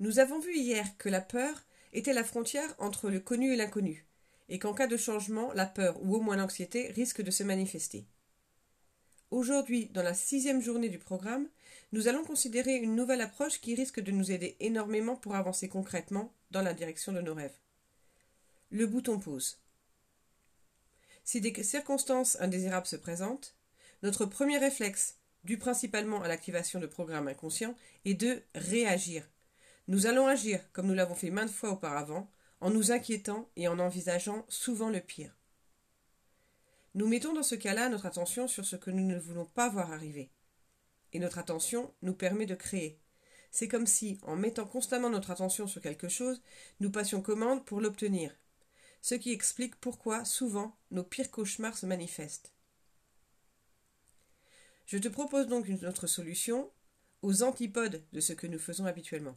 Nous avons vu hier que la peur était la frontière entre le connu et l'inconnu, et qu'en cas de changement, la peur ou au moins l'anxiété risque de se manifester. Aujourd'hui, dans la sixième journée du programme, nous allons considérer une nouvelle approche qui risque de nous aider énormément pour avancer concrètement dans la direction de nos rêves. Le bouton pause. Si des circonstances indésirables se présentent, notre premier réflexe, dû principalement à l'activation de programmes inconscients, est de réagir. Nous allons agir, comme nous l'avons fait maintes fois auparavant, en nous inquiétant et en envisageant souvent le pire. Nous mettons dans ce cas-là notre attention sur ce que nous ne voulons pas voir arriver. Et notre attention nous permet de créer. C'est comme si, en mettant constamment notre attention sur quelque chose, nous passions commande pour l'obtenir. Ce qui explique pourquoi, souvent, nos pires cauchemars se manifestent. Je te propose donc une autre solution, aux antipodes de ce que nous faisons habituellement.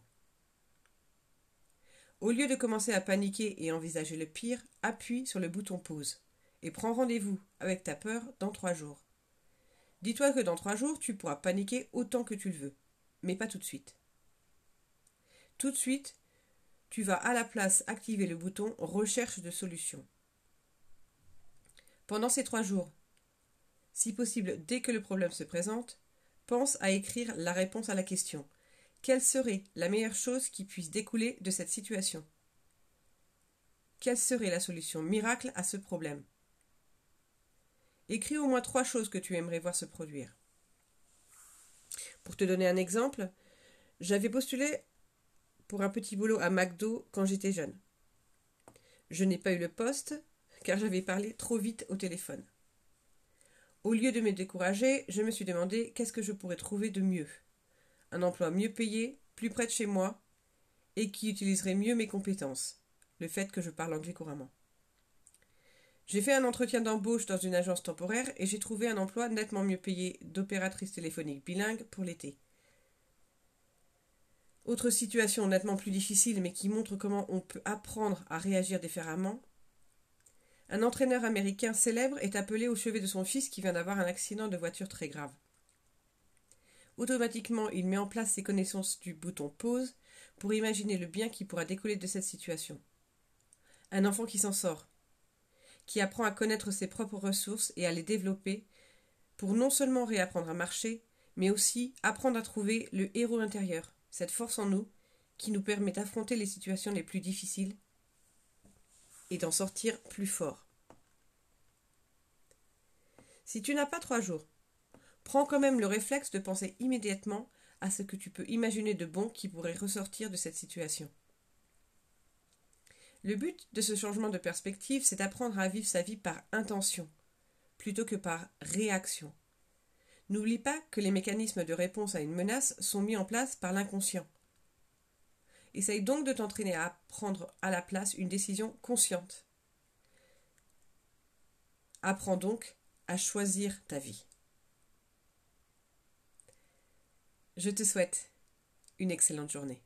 Au lieu de commencer à paniquer et envisager le pire, appuie sur le bouton pause et prends rendez-vous avec ta peur dans trois jours. Dis-toi que dans trois jours, tu pourras paniquer autant que tu le veux, mais pas tout de suite. Tout de suite, tu vas à la place activer le bouton Recherche de solution. Pendant ces trois jours, si possible dès que le problème se présente, pense à écrire la réponse à la question. Quelle serait la meilleure chose qui puisse découler de cette situation? Quelle serait la solution miracle à ce problème? Écris au moins trois choses que tu aimerais voir se produire. Pour te donner un exemple, j'avais postulé pour un petit boulot à McDo quand j'étais jeune. Je n'ai pas eu le poste car j'avais parlé trop vite au téléphone. Au lieu de me décourager, je me suis demandé qu'est-ce que je pourrais trouver de mieux. Un emploi mieux payé, plus près de chez moi, et qui utiliserait mieux mes compétences, le fait que je parle anglais couramment. J'ai fait un entretien d'embauche dans une agence temporaire et j'ai trouvé un emploi nettement mieux payé d'opératrice téléphonique bilingue pour l'été. Autre situation nettement plus difficile mais qui montre comment on peut apprendre à réagir différemment. Un entraîneur américain célèbre est appelé au chevet de son fils qui vient d'avoir un accident de voiture très grave. Automatiquement, il met en place ses connaissances du bouton pause pour imaginer le bien qui pourra décoller de cette situation. Un enfant qui s'en sort, qui apprend à connaître ses propres ressources et à les développer pour non seulement réapprendre à marcher, mais aussi apprendre à trouver le héros intérieur, cette force en nous qui nous permet d'affronter les situations les plus difficiles et d'en sortir plus fort. Si tu n'as pas trois jours, prends quand même le réflexe de penser immédiatement à ce que tu peux imaginer de bon qui pourrait ressortir de cette situation. Le but de ce changement de perspective, c'est d'apprendre à vivre sa vie par intention, plutôt que par réaction. N'oublie pas que les mécanismes de réponse à une menace sont mis en place par l'inconscient. Essaye donc de t'entraîner à prendre à la place une décision consciente. Apprends donc à choisir ta vie. Je te souhaite une excellente journée.